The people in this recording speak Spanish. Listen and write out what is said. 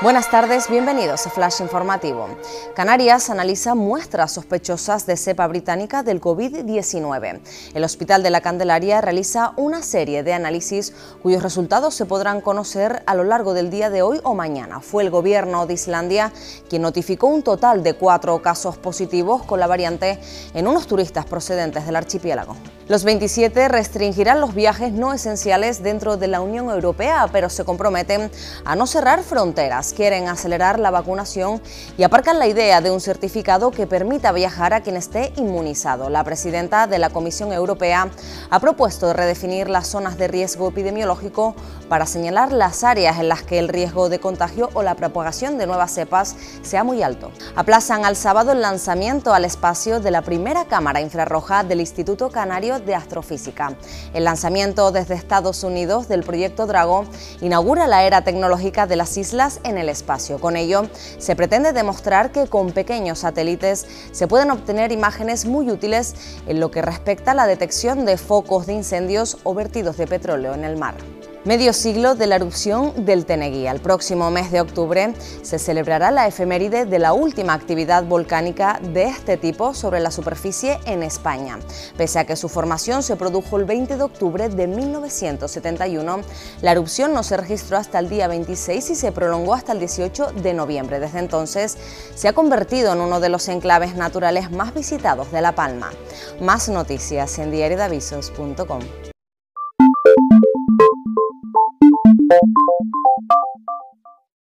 Buenas tardes, bienvenidos a Flash Informativo. Canarias analiza muestras sospechosas de cepa británica del COVID-19. El Hospital de la Candelaria realiza una serie de análisis cuyos resultados se podrán conocer a lo largo del día de hoy o mañana. Fue el gobierno de Islandia quien notificó un total de cuatro casos positivos con la variante en unos turistas procedentes del archipiélago. Los 27 restringirán los viajes no esenciales dentro de la Unión Europea, pero se comprometen a no cerrar fronteras. Quieren acelerar la vacunación y aparcan la idea de un certificado que permita viajar a quien esté inmunizado. La presidenta de la Comisión Europea ha propuesto redefinir las zonas de riesgo epidemiológico para señalar las áreas en las que el riesgo de contagio o la propagación de nuevas cepas sea muy alto. Aplazan al sábado el lanzamiento al espacio de la primera cámara infrarroja del Instituto Canario de Astrofísica. El lanzamiento desde Estados Unidos del proyecto Drago inaugura la era tecnológica de las islas en el espacio. Con ello, se pretende demostrar que con pequeños satélites se pueden obtener imágenes muy útiles en lo que respecta a la detección de focos de incendios o vertidos de petróleo en el mar. Medio siglo de la erupción del Teneguía. El próximo mes de octubre se celebrará la efeméride de la última actividad volcánica de este tipo sobre la superficie en España. Pese a que su formación se produjo el 20 de octubre de 1971, la erupción no se registró hasta el día 26 y se prolongó hasta el 18 de noviembre. Desde entonces se ha convertido en uno de los enclaves naturales más visitados de La Palma. Más noticias en diariodavisos.com. Thank you.